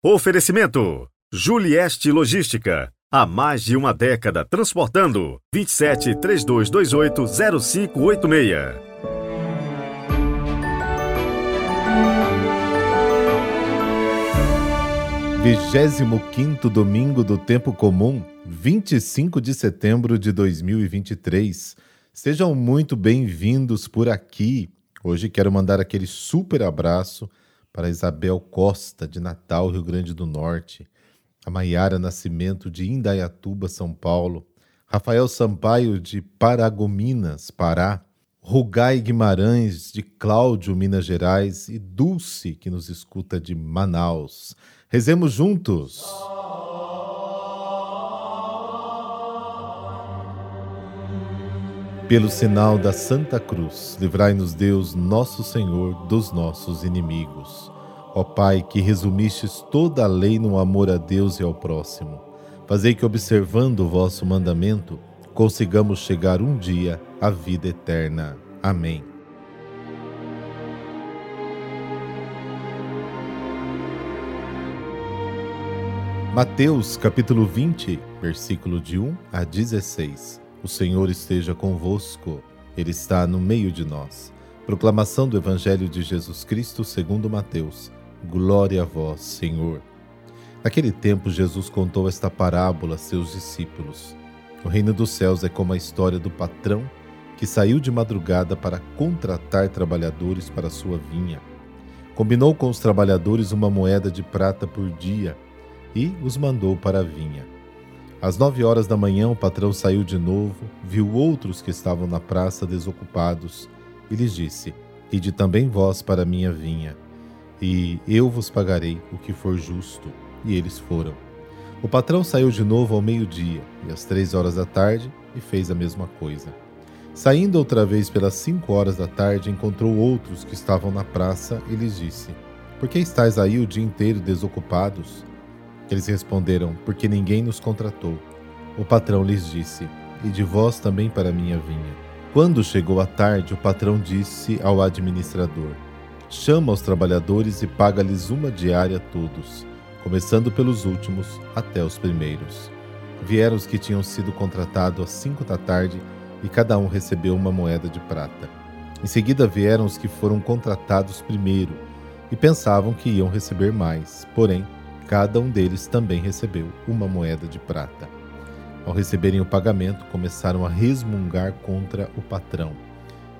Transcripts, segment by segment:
Oferecimento: Julieste Logística. Há mais de uma década transportando. 27 3228 0586. Vigésimo quinto domingo do tempo comum, 25 de setembro de 2023. Sejam muito bem-vindos por aqui. Hoje quero mandar aquele super abraço para Isabel Costa, de Natal, Rio Grande do Norte, a Maiara Nascimento, de Indaiatuba, São Paulo, Rafael Sampaio, de Paragominas, Pará, Rugai Guimarães, de Cláudio, Minas Gerais, e Dulce, que nos escuta de Manaus. Rezemos juntos! Pelo sinal da Santa Cruz, livrai-nos Deus, nosso Senhor, dos nossos inimigos. Ó Pai, que resumistes toda a lei no amor a Deus e ao próximo, fazei que, observando o vosso mandamento, consigamos chegar um dia à vida eterna. Amém. Mateus capítulo 20, versículo de 1 a 16. O Senhor esteja convosco, Ele está no meio de nós. Proclamação do Evangelho de Jesus Cristo segundo Mateus. Glória a vós, Senhor. Naquele tempo, Jesus contou esta parábola a seus discípulos. O reino dos céus é como a história do patrão que saiu de madrugada para contratar trabalhadores para sua vinha. Combinou com os trabalhadores uma moeda de prata por dia e os mandou para a vinha. Às nove horas da manhã, o patrão saiu de novo, viu outros que estavam na praça desocupados e lhes disse: Ide também vós para minha vinha, e eu vos pagarei o que for justo. E eles foram. O patrão saiu de novo ao meio-dia e às três horas da tarde e fez a mesma coisa. Saindo outra vez pelas cinco horas da tarde, encontrou outros que estavam na praça e lhes disse: Por que estáis aí o dia inteiro desocupados? Eles responderam: Porque ninguém nos contratou. O patrão lhes disse: E de vós também para minha vinha. Quando chegou a tarde, o patrão disse ao administrador: Chama os trabalhadores e paga-lhes uma diária a todos, começando pelos últimos até os primeiros. Vieram os que tinham sido contratados às cinco da tarde e cada um recebeu uma moeda de prata. Em seguida vieram os que foram contratados primeiro e pensavam que iam receber mais, porém Cada um deles também recebeu uma moeda de prata. Ao receberem o pagamento, começaram a resmungar contra o patrão.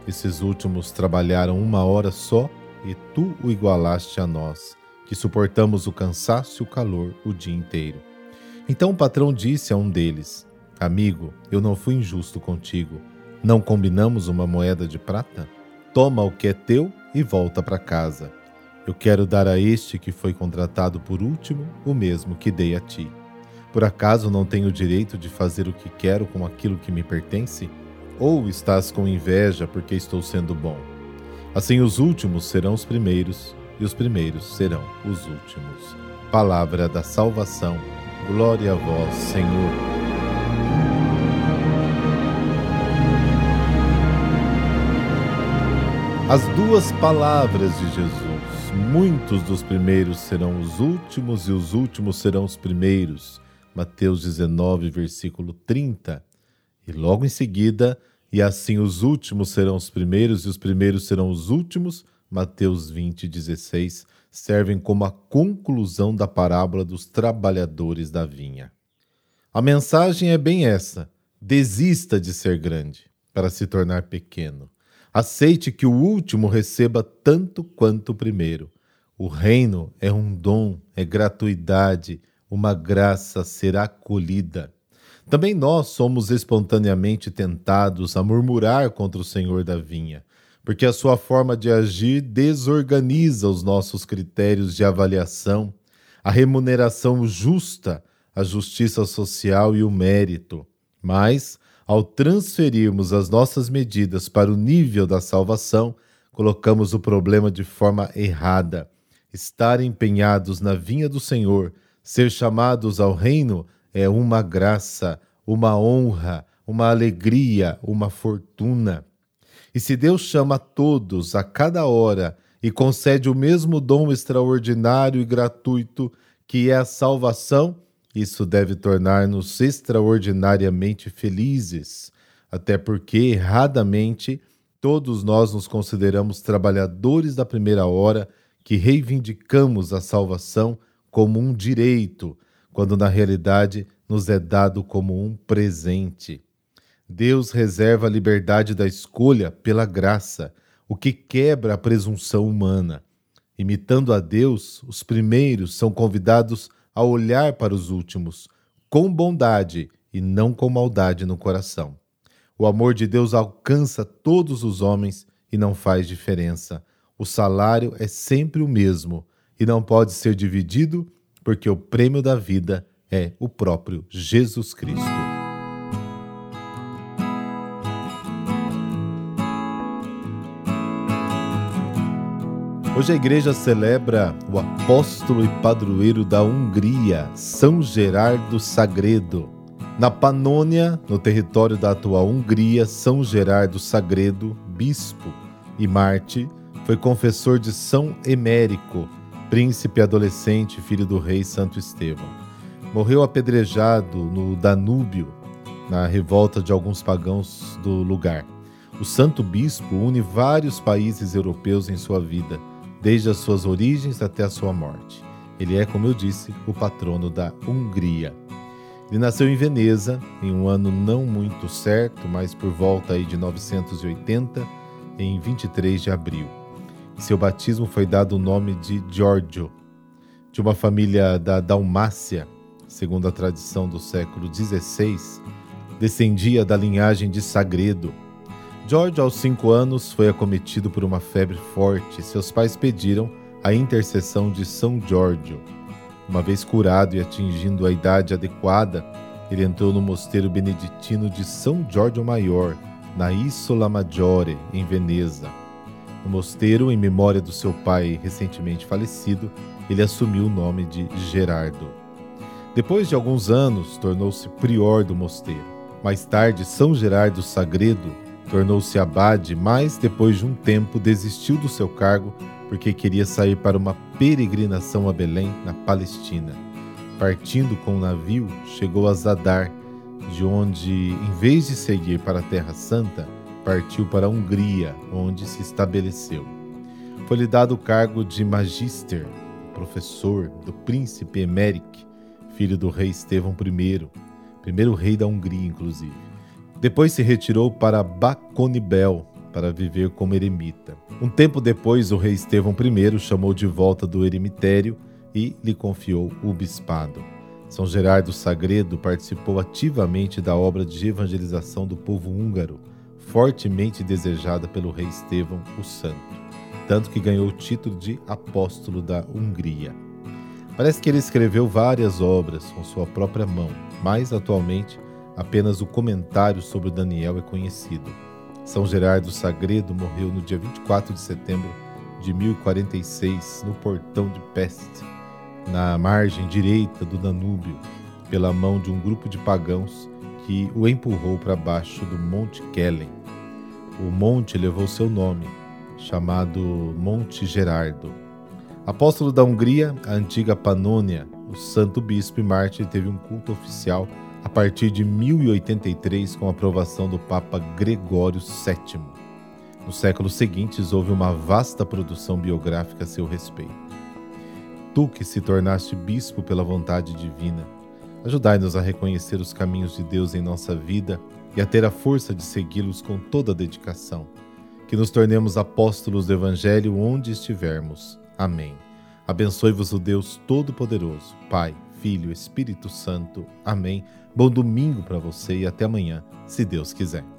Esses últimos trabalharam uma hora só e tu o igualaste a nós, que suportamos o cansaço e o calor o dia inteiro. Então o patrão disse a um deles: Amigo, eu não fui injusto contigo. Não combinamos uma moeda de prata? Toma o que é teu e volta para casa. Eu quero dar a este que foi contratado por último o mesmo que dei a ti. Por acaso não tenho o direito de fazer o que quero com aquilo que me pertence? Ou estás com inveja porque estou sendo bom? Assim os últimos serão os primeiros, e os primeiros serão os últimos. Palavra da salvação. Glória a vós, Senhor. As duas palavras de Jesus muitos dos primeiros serão os últimos e os últimos serão os primeiros. Mateus 19, versículo 30. E logo em seguida, e assim os últimos serão os primeiros e os primeiros serão os últimos. Mateus 20, 16 servem como a conclusão da parábola dos trabalhadores da vinha. A mensagem é bem essa: desista de ser grande para se tornar pequeno. Aceite que o último receba tanto quanto o primeiro. O reino é um dom, é gratuidade, uma graça será acolhida. Também nós somos espontaneamente tentados a murmurar contra o Senhor da vinha, porque a sua forma de agir desorganiza os nossos critérios de avaliação, a remuneração justa, a justiça social e o mérito. Mas, ao transferirmos as nossas medidas para o nível da salvação, colocamos o problema de forma errada. Estar empenhados na vinha do Senhor, ser chamados ao reino, é uma graça, uma honra, uma alegria, uma fortuna. E se Deus chama todos a cada hora e concede o mesmo dom extraordinário e gratuito, que é a salvação, isso deve tornar-nos extraordinariamente felizes, até porque, erradamente, todos nós nos consideramos trabalhadores da primeira hora que reivindicamos a salvação como um direito, quando na realidade nos é dado como um presente. Deus reserva a liberdade da escolha pela graça, o que quebra a presunção humana. Imitando a Deus, os primeiros são convidados a olhar para os últimos, com bondade e não com maldade no coração. O amor de Deus alcança todos os homens e não faz diferença. O salário é sempre o mesmo e não pode ser dividido, porque o prêmio da vida é o próprio Jesus Cristo. Hoje a igreja celebra o apóstolo e padroeiro da Hungria, São Gerardo Sagredo. Na Panônia, no território da atual Hungria, São Gerardo Sagredo, bispo e Marte, foi confessor de São Emérico, príncipe adolescente, filho do rei Santo Estevão. Morreu apedrejado no Danúbio, na revolta de alguns pagãos do lugar. O Santo Bispo une vários países europeus em sua vida desde as suas origens até a sua morte. Ele é, como eu disse, o patrono da Hungria. Ele nasceu em Veneza, em um ano não muito certo, mas por volta aí de 980, em 23 de abril. Seu batismo foi dado o nome de Giorgio, de uma família da Dalmácia, segundo a tradição do século XVI, descendia da linhagem de Sagredo, George, aos cinco anos, foi acometido por uma febre forte. Seus pais pediram a intercessão de São Giorgio. Uma vez curado e atingindo a idade adequada, ele entrou no mosteiro beneditino de São Giorgio Maior, na Isola Maggiore, em Veneza. No mosteiro, em memória do seu pai recentemente falecido, ele assumiu o nome de Gerardo. Depois de alguns anos, tornou-se prior do mosteiro. Mais tarde, São Gerardo Sagredo Tornou-se abade, mas depois de um tempo desistiu do seu cargo porque queria sair para uma peregrinação a Belém, na Palestina. Partindo com o navio, chegou a Zadar, de onde, em vez de seguir para a Terra Santa, partiu para a Hungria, onde se estabeleceu. Foi-lhe dado o cargo de magister, professor do príncipe Emeric, filho do rei Estevão I, primeiro rei da Hungria, inclusive. Depois se retirou para Baconibel para viver como eremita. Um tempo depois, o rei Estevão I chamou de volta do eremitério e lhe confiou o bispado. São Gerardo Sagredo participou ativamente da obra de evangelização do povo húngaro, fortemente desejada pelo rei Estevão o Santo, tanto que ganhou o título de apóstolo da Hungria. Parece que ele escreveu várias obras com sua própria mão, mas atualmente Apenas o comentário sobre Daniel é conhecido. São Gerardo Sagredo morreu no dia 24 de setembro de 1046 no portão de Peste, na margem direita do Danúbio, pela mão de um grupo de pagãos que o empurrou para baixo do Monte Kellen. O monte levou seu nome, chamado Monte Gerardo. Apóstolo da Hungria, a antiga Panônia, o santo bispo e mártir teve um culto oficial a partir de 1083 com a aprovação do Papa Gregório VII. Nos séculos seguintes houve uma vasta produção biográfica a seu respeito. Tu que se tornaste bispo pela vontade divina, ajudai-nos a reconhecer os caminhos de Deus em nossa vida e a ter a força de segui-los com toda a dedicação. Que nos tornemos apóstolos do Evangelho onde estivermos. Amém. Abençoe-vos o Deus Todo-Poderoso, Pai, Filho, Espírito Santo. Amém. Bom domingo para você e até amanhã, se Deus quiser.